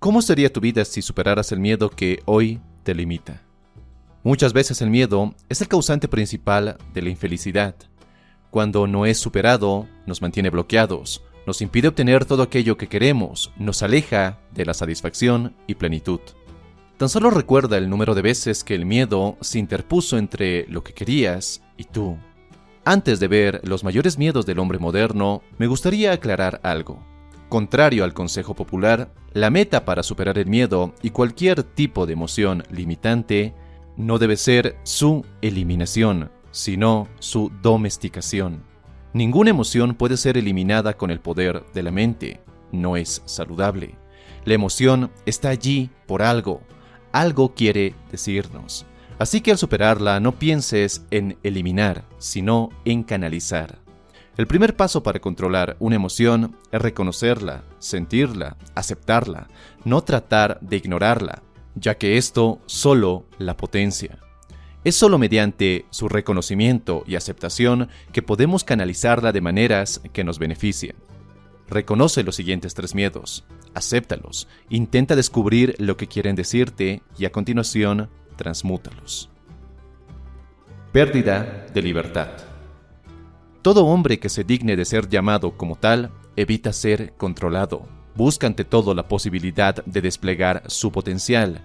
¿Cómo sería tu vida si superaras el miedo que hoy te limita? Muchas veces el miedo es el causante principal de la infelicidad. Cuando no es superado, nos mantiene bloqueados, nos impide obtener todo aquello que queremos, nos aleja de la satisfacción y plenitud. Tan solo recuerda el número de veces que el miedo se interpuso entre lo que querías y tú. Antes de ver los mayores miedos del hombre moderno, me gustaría aclarar algo. Contrario al consejo popular, la meta para superar el miedo y cualquier tipo de emoción limitante no debe ser su eliminación, sino su domesticación. Ninguna emoción puede ser eliminada con el poder de la mente. No es saludable. La emoción está allí por algo. Algo quiere decirnos. Así que al superarla no pienses en eliminar, sino en canalizar. El primer paso para controlar una emoción es reconocerla, sentirla, aceptarla, no tratar de ignorarla, ya que esto solo la potencia. Es solo mediante su reconocimiento y aceptación que podemos canalizarla de maneras que nos beneficien. Reconoce los siguientes tres miedos, acéptalos, intenta descubrir lo que quieren decirte y a continuación transmútalos. Pérdida de libertad. Todo hombre que se digne de ser llamado como tal evita ser controlado. Busca ante todo la posibilidad de desplegar su potencial.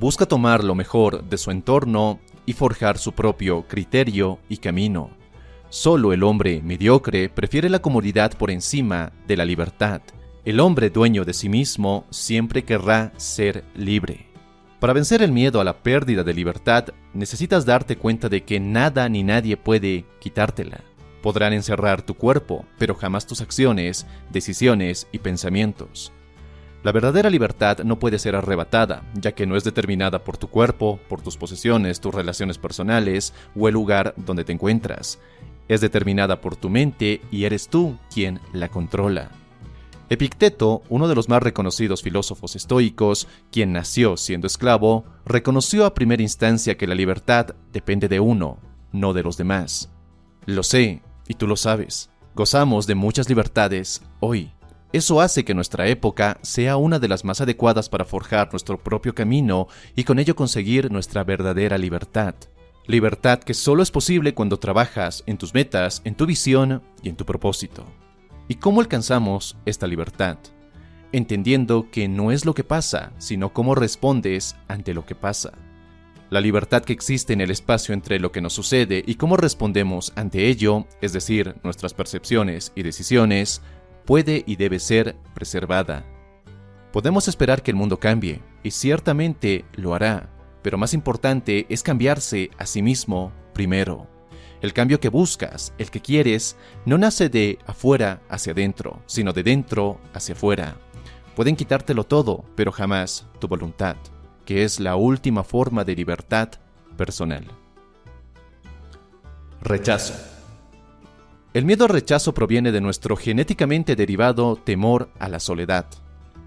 Busca tomar lo mejor de su entorno y forjar su propio criterio y camino. Solo el hombre mediocre prefiere la comodidad por encima de la libertad. El hombre dueño de sí mismo siempre querrá ser libre. Para vencer el miedo a la pérdida de libertad, necesitas darte cuenta de que nada ni nadie puede quitártela. Podrán encerrar tu cuerpo, pero jamás tus acciones, decisiones y pensamientos. La verdadera libertad no puede ser arrebatada, ya que no es determinada por tu cuerpo, por tus posesiones, tus relaciones personales o el lugar donde te encuentras. Es determinada por tu mente y eres tú quien la controla. Epicteto, uno de los más reconocidos filósofos estoicos, quien nació siendo esclavo, reconoció a primera instancia que la libertad depende de uno, no de los demás. Lo sé, y tú lo sabes, gozamos de muchas libertades hoy. Eso hace que nuestra época sea una de las más adecuadas para forjar nuestro propio camino y con ello conseguir nuestra verdadera libertad. Libertad que solo es posible cuando trabajas en tus metas, en tu visión y en tu propósito. ¿Y cómo alcanzamos esta libertad? Entendiendo que no es lo que pasa, sino cómo respondes ante lo que pasa la libertad que existe en el espacio entre lo que nos sucede y cómo respondemos ante ello, es decir, nuestras percepciones y decisiones, puede y debe ser preservada. Podemos esperar que el mundo cambie, y ciertamente lo hará, pero más importante es cambiarse a sí mismo primero. El cambio que buscas, el que quieres, no nace de afuera hacia adentro, sino de dentro hacia afuera. Pueden quitártelo todo, pero jamás tu voluntad que es la última forma de libertad personal. Rechazo. El miedo al rechazo proviene de nuestro genéticamente derivado temor a la soledad.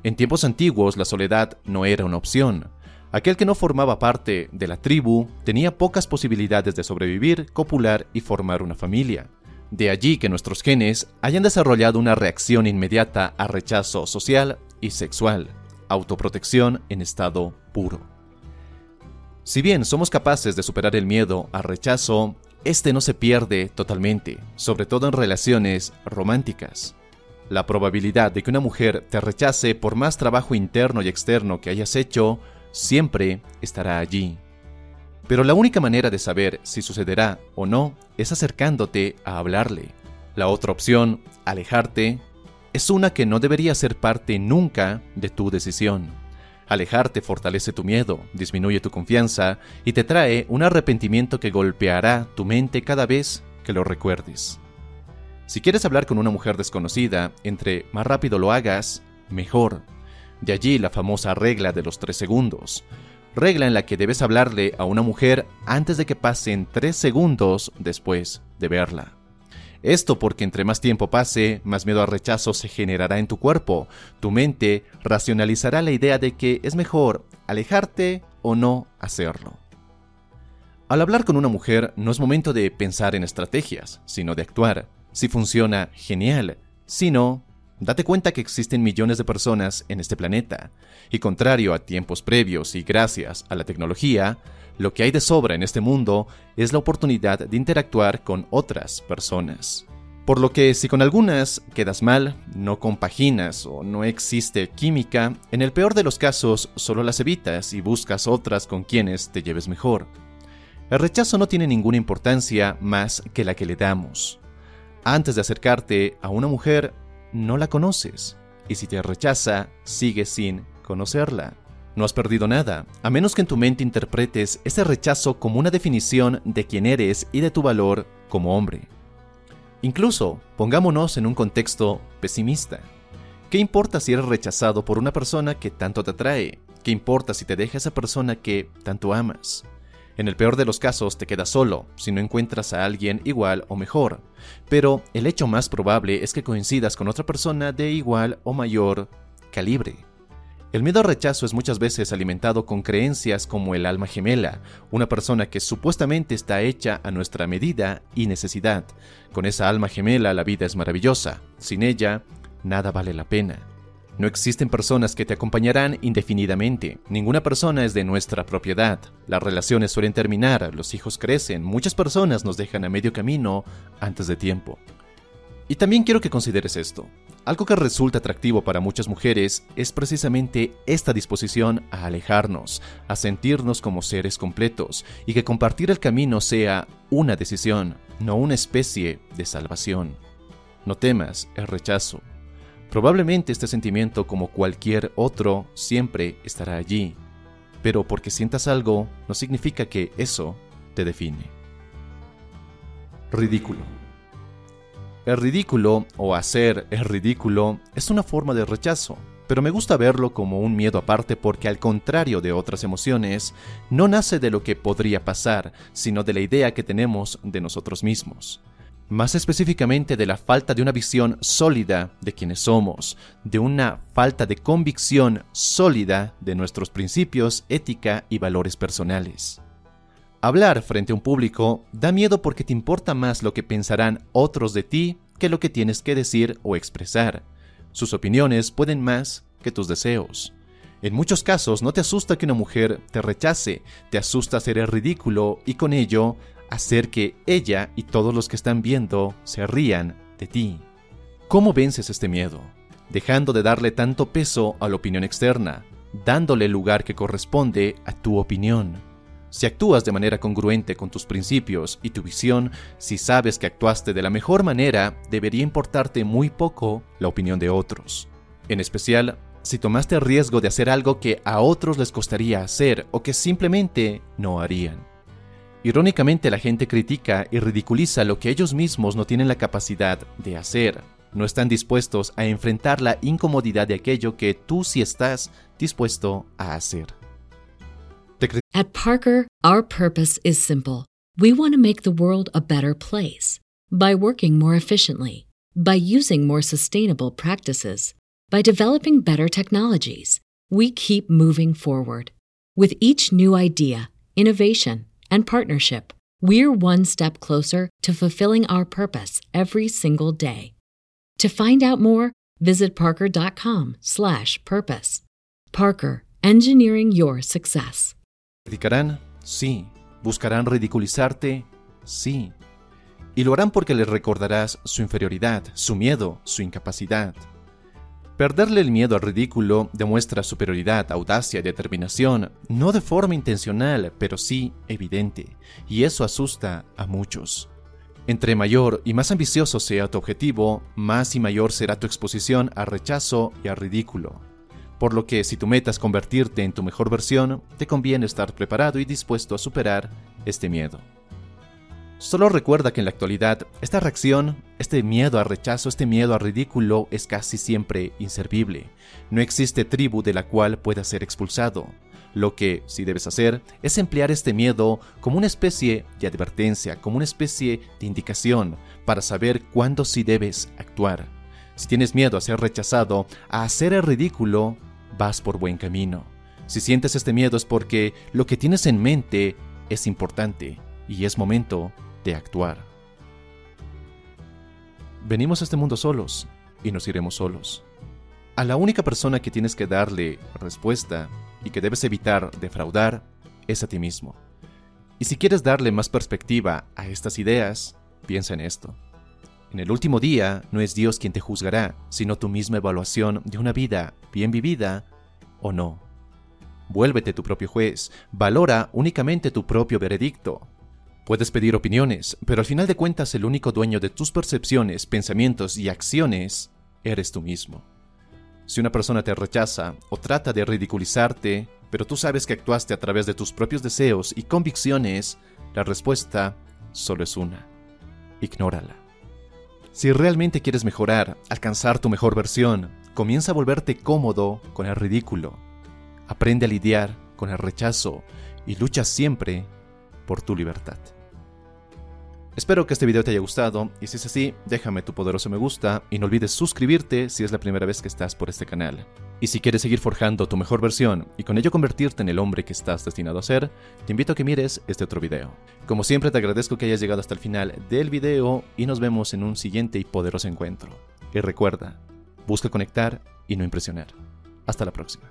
En tiempos antiguos la soledad no era una opción. Aquel que no formaba parte de la tribu tenía pocas posibilidades de sobrevivir, copular y formar una familia. De allí que nuestros genes hayan desarrollado una reacción inmediata a rechazo social y sexual autoprotección en estado Si bien somos capaces de superar el miedo al rechazo, este no se pierde totalmente, sobre todo en relaciones románticas. La probabilidad de que una mujer te rechace por más trabajo interno y externo que hayas hecho siempre estará allí. Pero la única manera de saber si sucederá o no es acercándote a hablarle. La otra opción, alejarte, es una que no debería ser parte nunca de tu decisión. Alejarte fortalece tu miedo, disminuye tu confianza y te trae un arrepentimiento que golpeará tu mente cada vez que lo recuerdes. Si quieres hablar con una mujer desconocida, entre más rápido lo hagas, mejor. De allí la famosa regla de los tres segundos, regla en la que debes hablarle a una mujer antes de que pasen tres segundos después de verla. Esto porque entre más tiempo pase, más miedo al rechazo se generará en tu cuerpo. Tu mente racionalizará la idea de que es mejor alejarte o no hacerlo. Al hablar con una mujer no es momento de pensar en estrategias, sino de actuar. Si funciona, genial. Si no, date cuenta que existen millones de personas en este planeta. Y contrario a tiempos previos y gracias a la tecnología, lo que hay de sobra en este mundo es la oportunidad de interactuar con otras personas. Por lo que si con algunas quedas mal, no compaginas o no existe química, en el peor de los casos solo las evitas y buscas otras con quienes te lleves mejor. El rechazo no tiene ninguna importancia más que la que le damos. Antes de acercarte a una mujer, no la conoces, y si te rechaza, sigues sin conocerla. No has perdido nada, a menos que en tu mente interpretes ese rechazo como una definición de quién eres y de tu valor como hombre. Incluso, pongámonos en un contexto pesimista. ¿Qué importa si eres rechazado por una persona que tanto te atrae? ¿Qué importa si te deja esa persona que tanto amas? En el peor de los casos te quedas solo, si no encuentras a alguien igual o mejor. Pero el hecho más probable es que coincidas con otra persona de igual o mayor calibre. El miedo al rechazo es muchas veces alimentado con creencias como el alma gemela, una persona que supuestamente está hecha a nuestra medida y necesidad. Con esa alma gemela la vida es maravillosa, sin ella, nada vale la pena. No existen personas que te acompañarán indefinidamente, ninguna persona es de nuestra propiedad, las relaciones suelen terminar, los hijos crecen, muchas personas nos dejan a medio camino antes de tiempo. Y también quiero que consideres esto. Algo que resulta atractivo para muchas mujeres es precisamente esta disposición a alejarnos, a sentirnos como seres completos y que compartir el camino sea una decisión, no una especie de salvación. No temas el rechazo. Probablemente este sentimiento, como cualquier otro, siempre estará allí, pero porque sientas algo no significa que eso te define. Ridículo. El ridículo o hacer el ridículo es una forma de rechazo, pero me gusta verlo como un miedo aparte porque al contrario de otras emociones, no nace de lo que podría pasar, sino de la idea que tenemos de nosotros mismos. Más específicamente de la falta de una visión sólida de quienes somos, de una falta de convicción sólida de nuestros principios, ética y valores personales. Hablar frente a un público da miedo porque te importa más lo que pensarán otros de ti que lo que tienes que decir o expresar. Sus opiniones pueden más que tus deseos. En muchos casos no te asusta que una mujer te rechace, te asusta hacer el ridículo y con ello hacer que ella y todos los que están viendo se rían de ti. ¿Cómo vences este miedo? Dejando de darle tanto peso a la opinión externa, dándole el lugar que corresponde a tu opinión. Si actúas de manera congruente con tus principios y tu visión, si sabes que actuaste de la mejor manera, debería importarte muy poco la opinión de otros. En especial, si tomaste el riesgo de hacer algo que a otros les costaría hacer o que simplemente no harían. Irónicamente, la gente critica y ridiculiza lo que ellos mismos no tienen la capacidad de hacer. No están dispuestos a enfrentar la incomodidad de aquello que tú sí estás dispuesto a hacer. At Parker, our purpose is simple. We want to make the world a better place by working more efficiently, by using more sustainable practices, by developing better technologies. We keep moving forward. With each new idea, innovation, and partnership, we're one step closer to fulfilling our purpose every single day. To find out more, visit parker.com/purpose. Parker, engineering your success. ¿Criticarán? Sí. ¿Buscarán ridiculizarte? Sí. Y lo harán porque les recordarás su inferioridad, su miedo, su incapacidad. Perderle el miedo al ridículo demuestra superioridad, audacia y determinación, no de forma intencional, pero sí evidente, y eso asusta a muchos. Entre mayor y más ambicioso sea tu objetivo, más y mayor será tu exposición al rechazo y al ridículo. Por lo que si tu meta es convertirte en tu mejor versión, te conviene estar preparado y dispuesto a superar este miedo. Solo recuerda que en la actualidad esta reacción, este miedo a rechazo, este miedo a ridículo es casi siempre inservible. No existe tribu de la cual pueda ser expulsado. Lo que sí debes hacer es emplear este miedo como una especie de advertencia, como una especie de indicación para saber cuándo sí debes actuar. Si tienes miedo a ser rechazado, a hacer el ridículo, vas por buen camino. Si sientes este miedo es porque lo que tienes en mente es importante y es momento de actuar. Venimos a este mundo solos y nos iremos solos. A la única persona que tienes que darle respuesta y que debes evitar defraudar es a ti mismo. Y si quieres darle más perspectiva a estas ideas, piensa en esto. En el último día no es Dios quien te juzgará, sino tu misma evaluación de una vida bien vivida o no. Vuélvete tu propio juez, valora únicamente tu propio veredicto, Puedes pedir opiniones, pero al final de cuentas el único dueño de tus percepciones, pensamientos y acciones eres tú mismo. Si una persona te rechaza o trata de ridiculizarte, pero tú sabes que actuaste a través de tus propios deseos y convicciones, la respuesta solo es una. Ignórala. Si realmente quieres mejorar, alcanzar tu mejor versión, comienza a volverte cómodo con el ridículo. Aprende a lidiar con el rechazo y lucha siempre por tu libertad. Espero que este video te haya gustado y si es así, déjame tu poderoso me gusta y no olvides suscribirte si es la primera vez que estás por este canal. Y si quieres seguir forjando tu mejor versión y con ello convertirte en el hombre que estás destinado a ser, te invito a que mires este otro video. Como siempre te agradezco que hayas llegado hasta el final del video y nos vemos en un siguiente y poderoso encuentro. Y recuerda, busca conectar y no impresionar. Hasta la próxima.